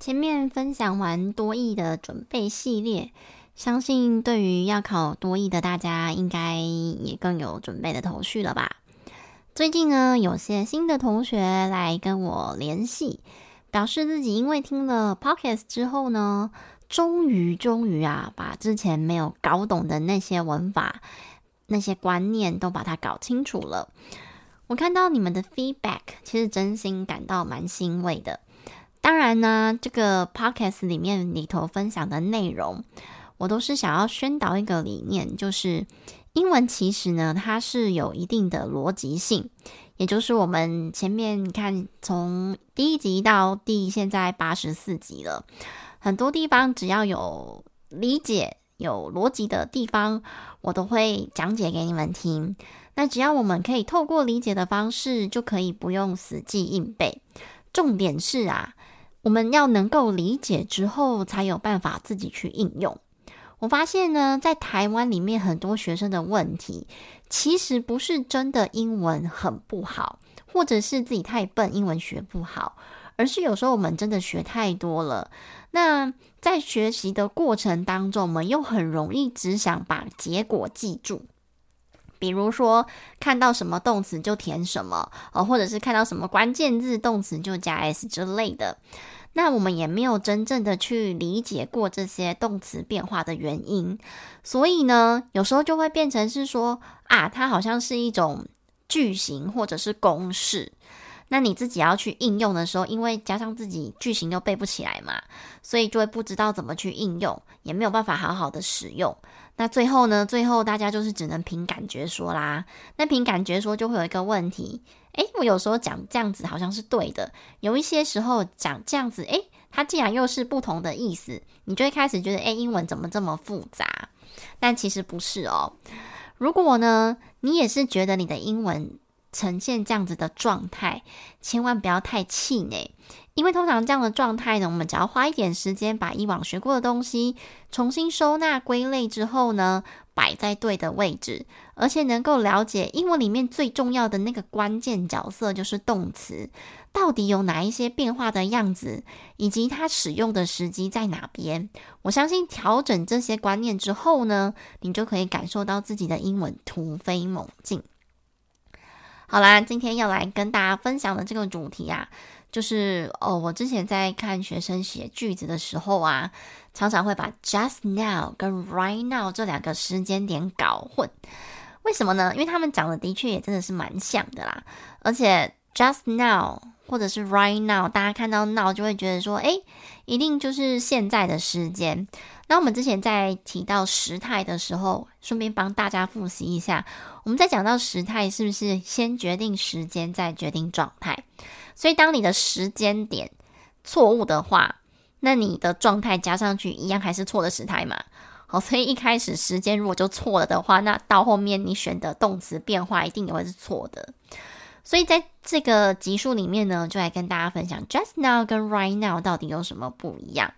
前面分享完多益的准备系列，相信对于要考多益的大家，应该也更有准备的头绪了吧？最近呢，有些新的同学来跟我联系，表示自己因为听了 Podcast 之后呢，终于终于啊，把之前没有搞懂的那些文法、那些观念都把它搞清楚了。我看到你们的 feedback，其实真心感到蛮欣慰的。当然呢，这个 podcast 里面里头分享的内容，我都是想要宣导一个理念，就是英文其实呢，它是有一定的逻辑性，也就是我们前面看从第一集到第现在八十四集了，很多地方只要有理解、有逻辑的地方，我都会讲解给你们听。那只要我们可以透过理解的方式，就可以不用死记硬背。重点是啊。我们要能够理解之后，才有办法自己去应用。我发现呢，在台湾里面很多学生的问题，其实不是真的英文很不好，或者是自己太笨，英文学不好，而是有时候我们真的学太多了。那在学习的过程当中，我们又很容易只想把结果记住，比如说看到什么动词就填什么，哦，或者是看到什么关键字，动词就加 s 之类的。那我们也没有真正的去理解过这些动词变化的原因，所以呢，有时候就会变成是说啊，它好像是一种句型或者是公式。那你自己要去应用的时候，因为加上自己句型又背不起来嘛，所以就会不知道怎么去应用，也没有办法好好的使用。那最后呢，最后大家就是只能凭感觉说啦。那凭感觉说就会有一个问题。诶，我有时候讲这样子好像是对的，有一些时候讲这样子，诶，它竟然又是不同的意思，你就会开始觉得，诶，英文怎么这么复杂？但其实不是哦。如果呢，你也是觉得你的英文呈现这样子的状态，千万不要太气馁，因为通常这样的状态呢，我们只要花一点时间把以往学过的东西重新收纳归类之后呢，摆在对的位置，而且能够了解英文里面最重要的那个关键角色，就是动词到底有哪一些变化的样子，以及它使用的时机在哪边。我相信调整这些观念之后呢，你就可以感受到自己的英文突飞猛进。好啦，今天要来跟大家分享的这个主题啊。就是哦，我之前在看学生写句子的时候啊，常常会把 just now 跟 right now 这两个时间点搞混。为什么呢？因为他们长得的确也真的是蛮像的啦。而且 just now 或者是 right now，大家看到 now 就会觉得说，诶，一定就是现在的时间。那我们之前在提到时态的时候，顺便帮大家复习一下，我们在讲到时态是不是先决定时间，再决定状态？所以，当你的时间点错误的话，那你的状态加上去一样还是错的时态嘛？好，所以一开始时间如果就错了的话，那到后面你选的动词变化一定也会是错的。所以在这个集数里面呢，就来跟大家分享 just now 跟 right now 到底有什么不一样。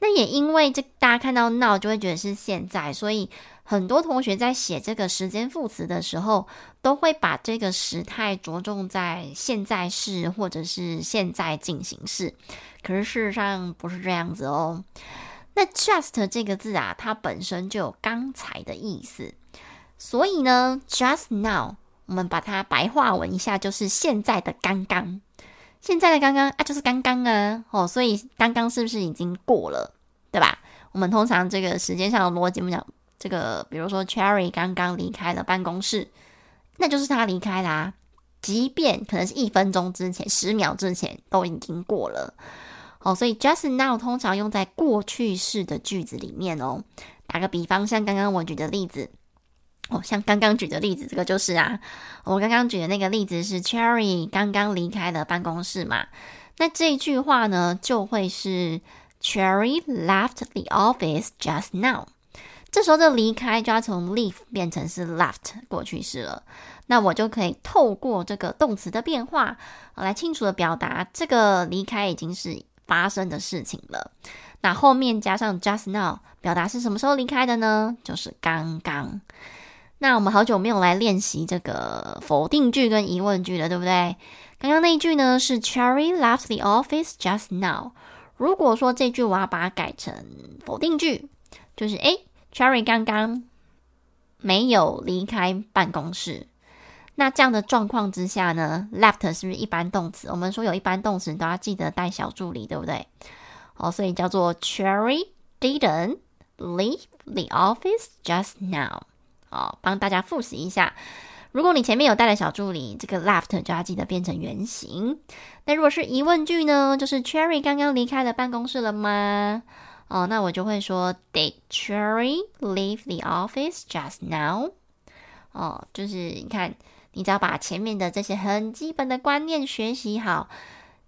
那也因为这大家看到 now 就会觉得是现在，所以。很多同学在写这个时间副词的时候，都会把这个时态着重在现在式或者是现在进行式，可是事实上不是这样子哦。那 just 这个字啊，它本身就有刚才的意思，所以呢，just now 我们把它白话文一下，就是现在的刚刚。现在的刚刚啊，就是刚刚啊，哦，所以刚刚是不是已经过了，对吧？我们通常这个时间上的逻辑，我们讲这个，比如说 Cherry 刚刚离开了办公室，那就是他离开啦。即便可能是一分钟之前、十秒之前都已经过了。哦，所以 just now 通常用在过去式的句子里面哦。打个比方，像刚刚我举的例子，哦，像刚刚举的例子，这个就是啊，我刚刚举的那个例子是 Cherry 刚刚离开了办公室嘛。那这句话呢，就会是 Cherry left the office just now。这时候的离开就要从 leave 变成是 left 过去式了。那我就可以透过这个动词的变化，来清楚的表达这个离开已经是发生的事情了。那后面加上 just now，表达是什么时候离开的呢？就是刚刚。那我们好久没有来练习这个否定句跟疑问句了，对不对？刚刚那一句呢是 Cherry left the office just now。如果说这句我要把它改成否定句，就是诶，Cherry 刚刚没有离开办公室。那这样的状况之下呢，left 是不是一般动词？我们说有一般动词都要记得带小助理，对不对？哦，所以叫做 Cherry didn't leave the office just now。哦，帮大家复习一下。如果你前面有带了小助理，这个 left 就要记得变成原形。那如果是疑问句呢？就是 Cherry 刚刚离开了办公室了吗？哦，那我就会说 Did Cherry leave the office just now？哦，就是你看。你只要把前面的这些很基本的观念学习好，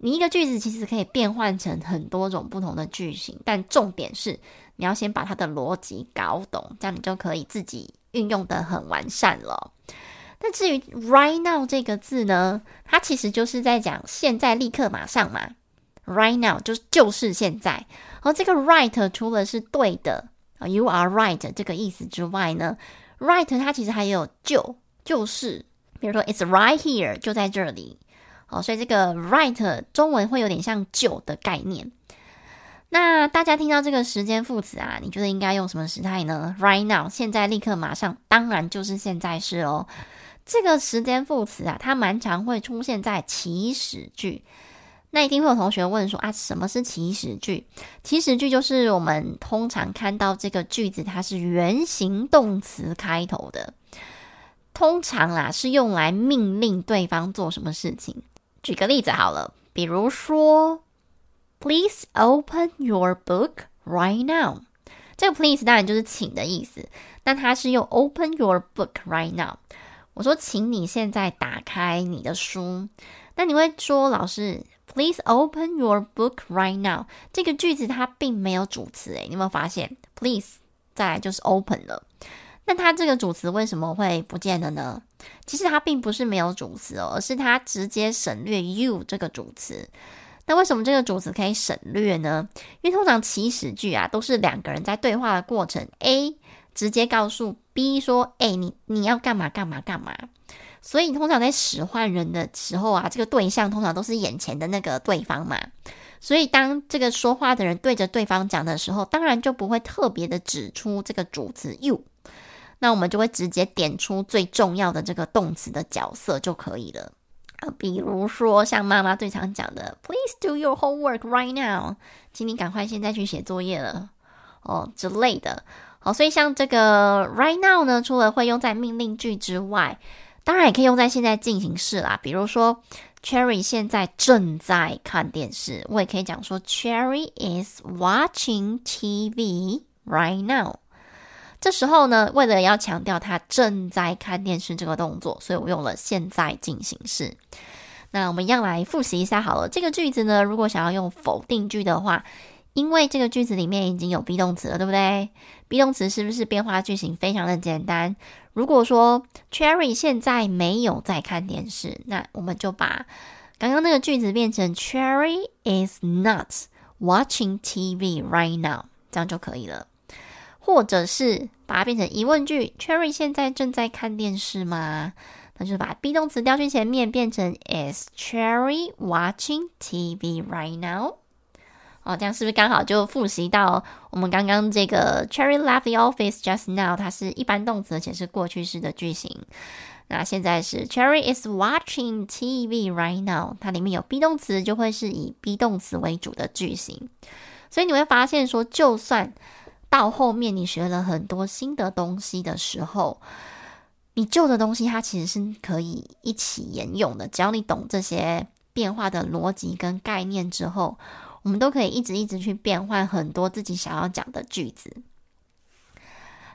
你一个句子其实可以变换成很多种不同的句型，但重点是你要先把它的逻辑搞懂，这样你就可以自己运用的很完善了。那至于 right now 这个字呢，它其实就是在讲现在、立刻、马上嘛。right now 就就是现在，而这个 right 除了是对的，you are right 这个意思之外呢，right 它其实还有就就是。比如说，It's right here，就在这里。哦，所以这个 right 中文会有点像就的概念。那大家听到这个时间副词啊，你觉得应该用什么时态呢？Right now，现在、立刻、马上，当然就是现在式哦。这个时间副词啊，它蛮常会出现在祈使句。那一定会有同学问说啊，什么是祈使句？祈使句就是我们通常看到这个句子，它是原形动词开头的。通常啦，是用来命令对方做什么事情。举个例子好了，比如说，Please open your book right now。这个 please 当然就是请的意思，那它是用 open your book right now。我说，请你现在打开你的书。那你会说，老师，Please open your book right now。这个句子它并没有主词，诶，你有没有发现？Please 再来就是 open 了。那它这个主词为什么会不见了呢？其实它并不是没有主词哦，而是它直接省略 you 这个主词。那为什么这个主词可以省略呢？因为通常祈使句啊，都是两个人在对话的过程，A 直接告诉 B 说：“哎，你你要干嘛干嘛干嘛。”所以通常在使唤人的时候啊，这个对象通常都是眼前的那个对方嘛。所以当这个说话的人对着对方讲的时候，当然就不会特别的指出这个主词 you。那我们就会直接点出最重要的这个动词的角色就可以了啊，比如说像妈妈最常讲的 “Please do your homework right now”，请你赶快现在去写作业了哦之类的。好，所以像这个 “right now” 呢，除了会用在命令句之外，当然也可以用在现在进行式啦。比如说，Cherry 现在正在看电视，我也可以讲说 “Cherry is watching TV right now”。这时候呢，为了要强调他正在看电视这个动作，所以我用了现在进行式。那我们一样来复习一下好了。这个句子呢，如果想要用否定句的话，因为这个句子里面已经有 be 动词了，对不对？be 动词是不是变化句型非常的简单？如果说 Cherry 现在没有在看电视，那我们就把刚刚那个句子变成 Cherry is not watching TV right now，这样就可以了。或者是把它变成疑问句，Cherry 现在正在看电视吗？那就是把 be 动词调去前面，变成 Is Cherry watching TV right now？哦，这样是不是刚好就复习到我们刚刚这个 Cherry left the office just now？它是一般动词，而且是过去式的句型。那现在是 Cherry is watching TV right now，它里面有 be 动词，就会是以 be 动词为主的句型。所以你会发现说，就算到后面你学了很多新的东西的时候，你旧的东西它其实是可以一起沿用的。只要你懂这些变化的逻辑跟概念之后，我们都可以一直一直去变换很多自己想要讲的句子。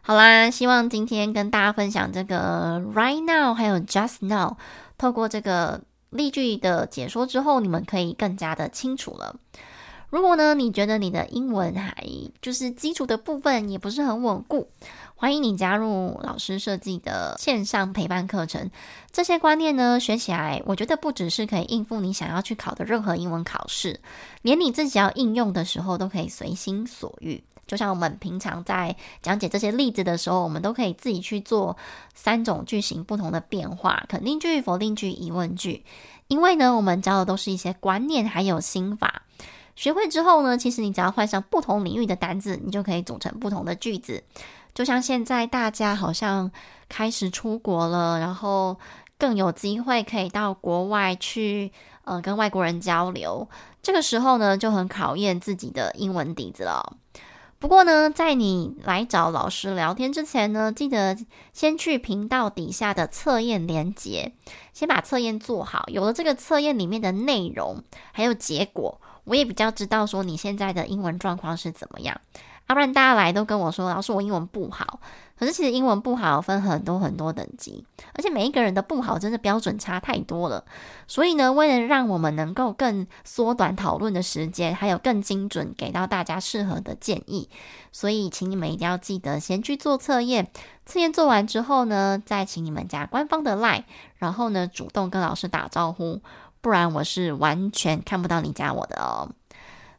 好啦，希望今天跟大家分享这个 right now 还有 just now，透过这个例句的解说之后，你们可以更加的清楚了。如果呢，你觉得你的英文还就是基础的部分也不是很稳固，欢迎你加入老师设计的线上陪伴课程。这些观念呢，学起来我觉得不只是可以应付你想要去考的任何英文考试，连你自己要应用的时候都可以随心所欲。就像我们平常在讲解这些例子的时候，我们都可以自己去做三种句型不同的变化：肯定句、否定句、疑问句。因为呢，我们教的都是一些观念还有心法。学会之后呢，其实你只要换上不同领域的单字，你就可以组成不同的句子。就像现在大家好像开始出国了，然后更有机会可以到国外去，呃，跟外国人交流。这个时候呢，就很考验自己的英文底子了。不过呢，在你来找老师聊天之前呢，记得先去频道底下的测验连接，先把测验做好。有了这个测验里面的内容还有结果，我也比较知道说你现在的英文状况是怎么样。要不然大家来都跟我说，老师我英文不好。可是其实英文不好分很多很多等级，而且每一个人的不好真的标准差太多了。所以呢，为了让我们能够更缩短讨论的时间，还有更精准给到大家适合的建议，所以请你们一定要记得先去做测验。测验做完之后呢，再请你们加官方的 LINE，然后呢主动跟老师打招呼，不然我是完全看不到你加我的哦。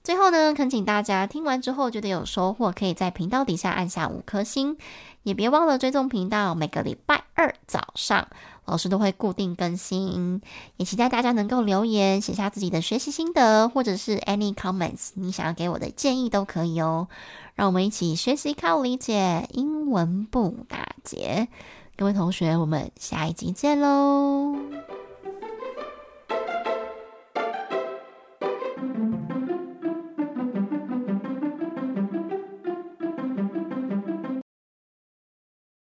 最后呢，恳请大家听完之后觉得有收获，可以在频道底下按下五颗星，也别忘了追踪频道。每个礼拜二早上，老师都会固定更新，也期待大家能够留言写下自己的学习心得，或者是 any comments，你想要给我的建议都可以哦。让我们一起学习靠理解，英文不打结。各位同学，我们下一集见喽！